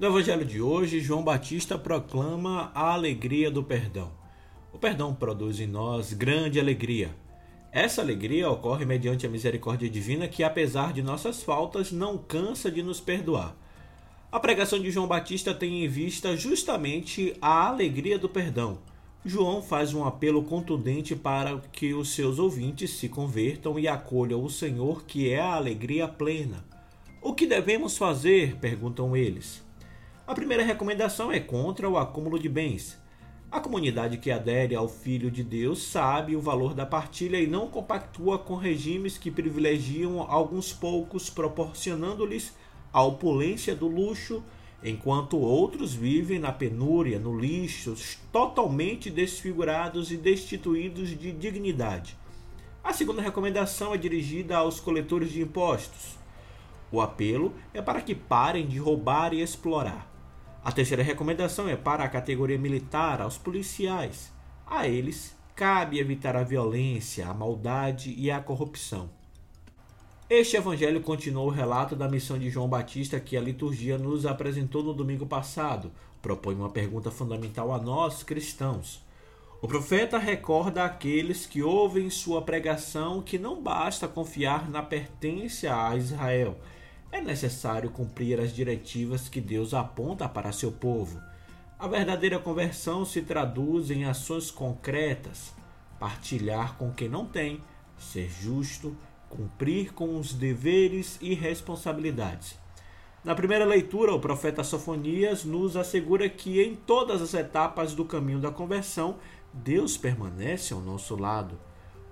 No Evangelho de hoje, João Batista proclama a alegria do perdão. O perdão produz em nós grande alegria. Essa alegria ocorre mediante a misericórdia divina que, apesar de nossas faltas, não cansa de nos perdoar. A pregação de João Batista tem em vista justamente a alegria do perdão. João faz um apelo contundente para que os seus ouvintes se convertam e acolham o Senhor, que é a alegria plena. O que devemos fazer? perguntam eles. A primeira recomendação é contra o acúmulo de bens. A comunidade que adere ao Filho de Deus sabe o valor da partilha e não compactua com regimes que privilegiam alguns poucos, proporcionando-lhes a opulência do luxo, enquanto outros vivem na penúria, no lixo, totalmente desfigurados e destituídos de dignidade. A segunda recomendação é dirigida aos coletores de impostos. O apelo é para que parem de roubar e explorar. A terceira recomendação é para a categoria militar, aos policiais. A eles cabe evitar a violência, a maldade e a corrupção. Este evangelho continua o relato da missão de João Batista que a liturgia nos apresentou no domingo passado. Propõe uma pergunta fundamental a nós, cristãos. O profeta recorda àqueles que ouvem sua pregação que não basta confiar na pertença a Israel, é necessário cumprir as diretivas que Deus aponta para seu povo. A verdadeira conversão se traduz em ações concretas, partilhar com quem não tem, ser justo, cumprir com os deveres e responsabilidades. Na primeira leitura, o profeta Sofonias nos assegura que em todas as etapas do caminho da conversão, Deus permanece ao nosso lado.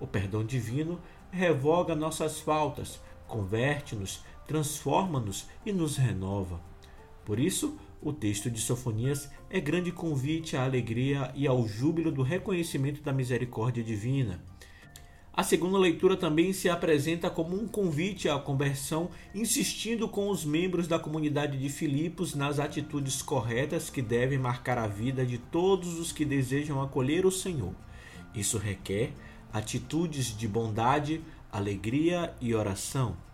O perdão divino revoga nossas faltas, converte-nos, transforma-nos e nos renova. Por isso, o texto de Sofonias é grande convite à alegria e ao júbilo do reconhecimento da misericórdia divina. A segunda leitura também se apresenta como um convite à conversão, insistindo com os membros da comunidade de Filipos nas atitudes corretas que devem marcar a vida de todos os que desejam acolher o Senhor. Isso requer atitudes de bondade, alegria e oração.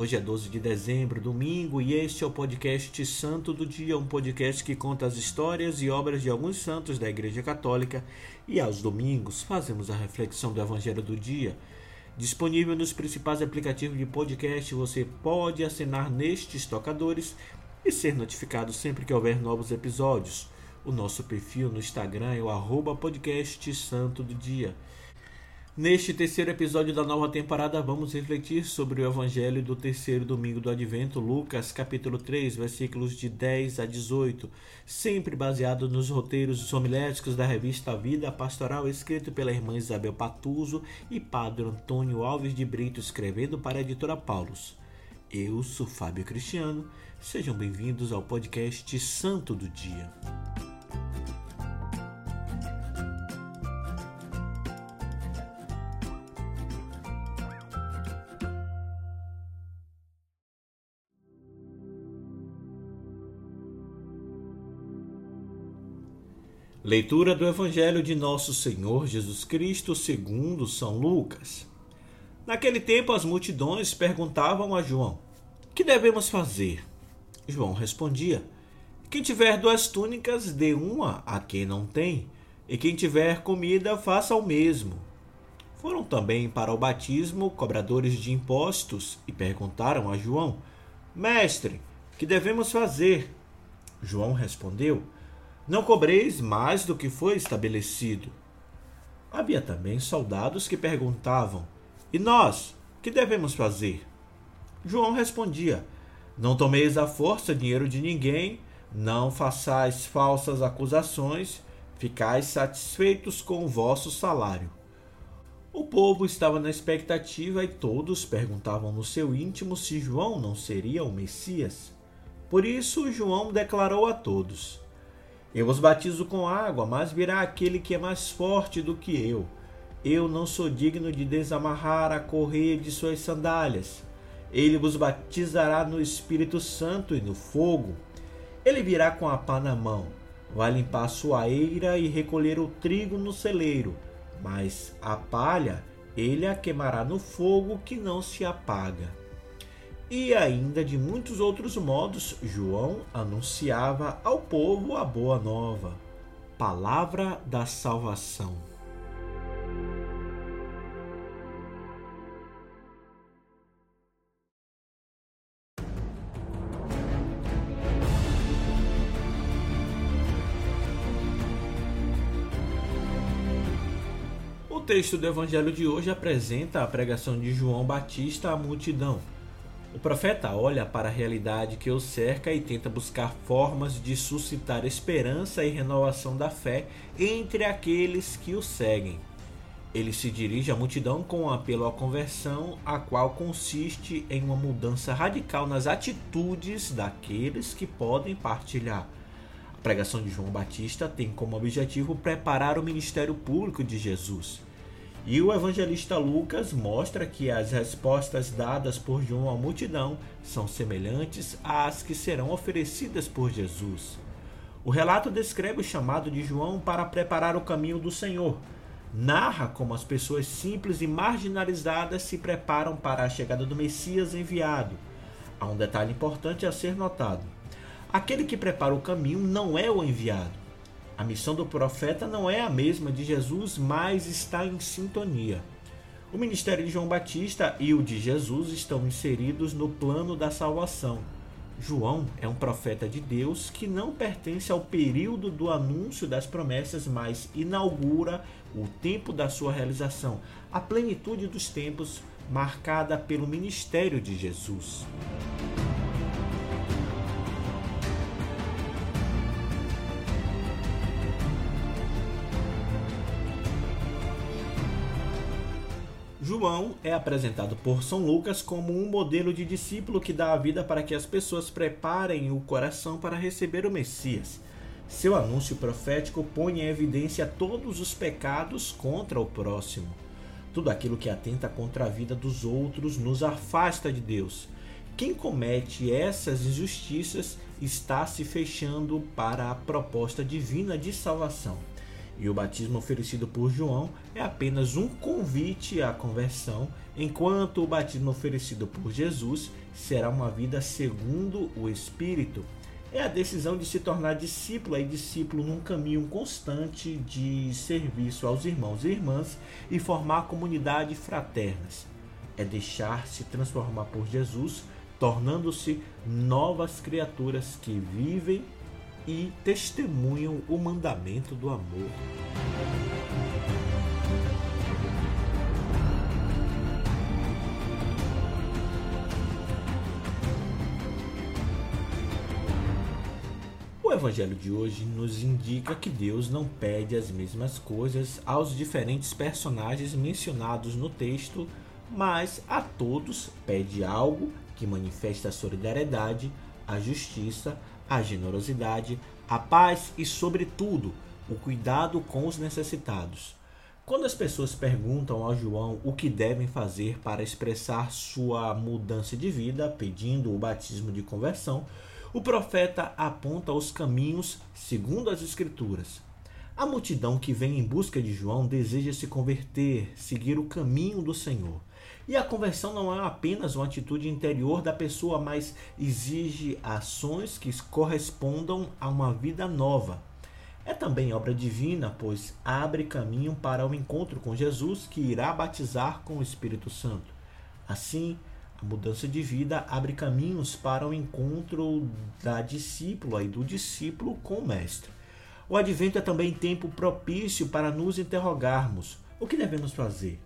Hoje é 12 de dezembro, domingo, e este é o podcast Santo do Dia, um podcast que conta as histórias e obras de alguns santos da Igreja Católica. E aos domingos fazemos a reflexão do Evangelho do Dia. Disponível nos principais aplicativos de podcast, você pode assinar nestes tocadores e ser notificado sempre que houver novos episódios. O nosso perfil no Instagram é o arroba podcast Santo do Dia. Neste terceiro episódio da nova temporada, vamos refletir sobre o Evangelho do terceiro domingo do Advento, Lucas, capítulo 3, versículos de 10 a 18, sempre baseado nos roteiros homiléticos da revista Vida Pastoral, escrito pela irmã Isabel Patuso e padre Antônio Alves de Brito, escrevendo para a editora Paulus. Eu sou Fábio Cristiano, sejam bem-vindos ao podcast Santo do Dia. Leitura do Evangelho de Nosso Senhor Jesus Cristo segundo São Lucas. Naquele tempo as multidões perguntavam a João: Que devemos fazer? João respondia: Quem tiver duas túnicas, dê uma a quem não tem, e quem tiver comida, faça o mesmo. Foram também para o batismo cobradores de impostos e perguntaram a João: Mestre, que devemos fazer? João respondeu: não cobreis mais do que foi estabelecido. Havia também soldados que perguntavam: E nós, que devemos fazer? João respondia: Não tomeis à força dinheiro de ninguém, não façais falsas acusações, ficais satisfeitos com o vosso salário. O povo estava na expectativa e todos perguntavam no seu íntimo se João não seria o Messias. Por isso, João declarou a todos: eu os batizo com água, mas virá aquele que é mais forte do que eu. Eu não sou digno de desamarrar a correia de suas sandálias. Ele vos batizará no Espírito Santo e no fogo. Ele virá com a pá na mão, vai limpar sua eira e recolher o trigo no celeiro, mas a palha ele a queimará no fogo que não se apaga. E ainda de muitos outros modos, João anunciava ao povo a boa nova, palavra da salvação. O texto do evangelho de hoje apresenta a pregação de João Batista à multidão o profeta olha para a realidade que o cerca e tenta buscar formas de suscitar esperança e renovação da fé entre aqueles que o seguem. Ele se dirige à multidão com um apelo à conversão, a qual consiste em uma mudança radical nas atitudes daqueles que podem partilhar. A pregação de João Batista tem como objetivo preparar o ministério público de Jesus. E o evangelista Lucas mostra que as respostas dadas por João à multidão são semelhantes às que serão oferecidas por Jesus. O relato descreve o chamado de João para preparar o caminho do Senhor. Narra como as pessoas simples e marginalizadas se preparam para a chegada do Messias enviado. Há um detalhe importante a ser notado: aquele que prepara o caminho não é o enviado a missão do profeta não é a mesma de Jesus, mas está em sintonia. O ministério de João Batista e o de Jesus estão inseridos no plano da salvação. João é um profeta de Deus que não pertence ao período do anúncio das promessas, mas inaugura o tempo da sua realização, a plenitude dos tempos marcada pelo ministério de Jesus. João é apresentado por São Lucas como um modelo de discípulo que dá a vida para que as pessoas preparem o coração para receber o Messias. Seu anúncio profético põe em evidência todos os pecados contra o próximo. Tudo aquilo que atenta contra a vida dos outros nos afasta de Deus. Quem comete essas injustiças está se fechando para a proposta divina de salvação. E o batismo oferecido por João é apenas um convite à conversão, enquanto o batismo oferecido por Jesus será uma vida segundo o Espírito. É a decisão de se tornar discípulo e discípulo num caminho constante de serviço aos irmãos e irmãs e formar comunidades fraternas. É deixar-se transformar por Jesus, tornando-se novas criaturas que vivem e testemunham o mandamento do amor. O Evangelho de hoje nos indica que Deus não pede as mesmas coisas aos diferentes personagens mencionados no texto, mas a todos pede algo que manifesta a solidariedade, a justiça, a generosidade, a paz e, sobretudo, o cuidado com os necessitados. Quando as pessoas perguntam ao João o que devem fazer para expressar sua mudança de vida, pedindo o batismo de conversão, o profeta aponta os caminhos segundo as Escrituras. A multidão que vem em busca de João deseja se converter, seguir o caminho do Senhor. E a conversão não é apenas uma atitude interior da pessoa, mas exige ações que correspondam a uma vida nova. É também obra divina, pois abre caminho para o encontro com Jesus, que irá batizar com o Espírito Santo. Assim, a mudança de vida abre caminhos para o encontro da discípula e do discípulo com o Mestre. O advento é também tempo propício para nos interrogarmos: o que devemos fazer?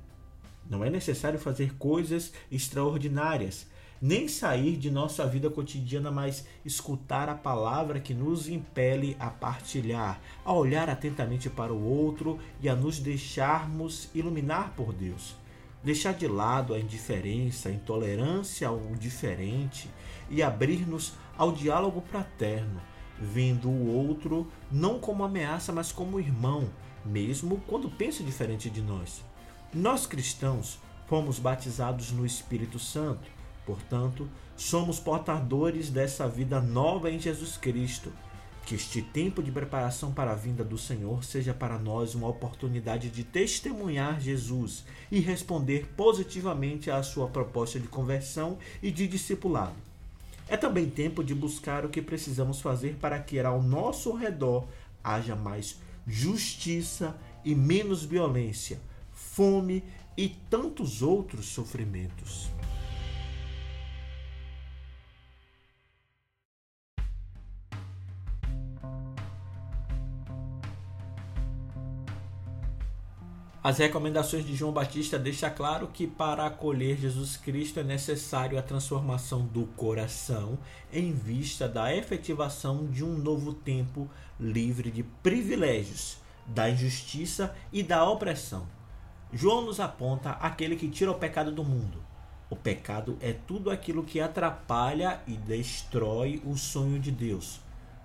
Não é necessário fazer coisas extraordinárias, nem sair de nossa vida cotidiana, mas escutar a palavra que nos impele a partilhar, a olhar atentamente para o outro e a nos deixarmos iluminar por Deus. Deixar de lado a indiferença, a intolerância ao diferente e abrir-nos ao diálogo fraterno, vendo o outro não como ameaça, mas como irmão, mesmo quando pensa diferente de nós. Nós cristãos fomos batizados no Espírito Santo, portanto, somos portadores dessa vida nova em Jesus Cristo. Que este tempo de preparação para a vinda do Senhor seja para nós uma oportunidade de testemunhar Jesus e responder positivamente à sua proposta de conversão e de discipulado. É também tempo de buscar o que precisamos fazer para que ao nosso redor haja mais justiça e menos violência, fome e tantos outros sofrimentos. As recomendações de João Batista deixam claro que para acolher Jesus Cristo é necessário a transformação do coração em vista da efetivação de um novo tempo livre de privilégios, da injustiça e da opressão. João nos aponta aquele que tira o pecado do mundo. O pecado é tudo aquilo que atrapalha e destrói o sonho de Deus.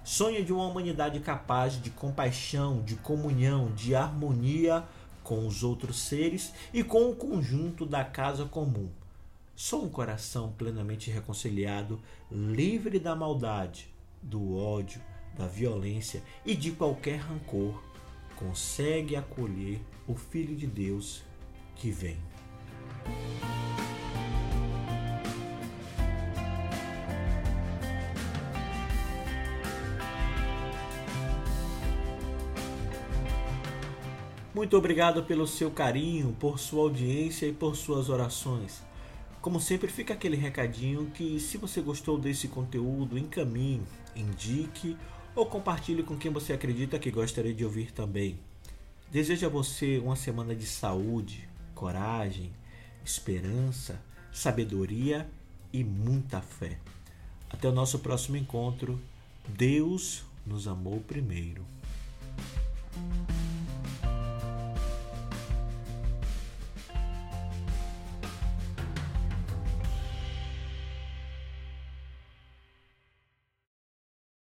Sonho de uma humanidade capaz de compaixão, de comunhão, de harmonia com os outros seres e com o conjunto da casa comum. Só um coração plenamente reconciliado, livre da maldade, do ódio, da violência e de qualquer rancor, consegue acolher o Filho de Deus que vem. Muito obrigado pelo seu carinho, por sua audiência e por suas orações. Como sempre, fica aquele recadinho que se você gostou desse conteúdo, encaminhe, indique ou compartilhe com quem você acredita que gostaria de ouvir também. Desejo a você uma semana de saúde, coragem, esperança, sabedoria e muita fé. Até o nosso próximo encontro. Deus nos amou primeiro.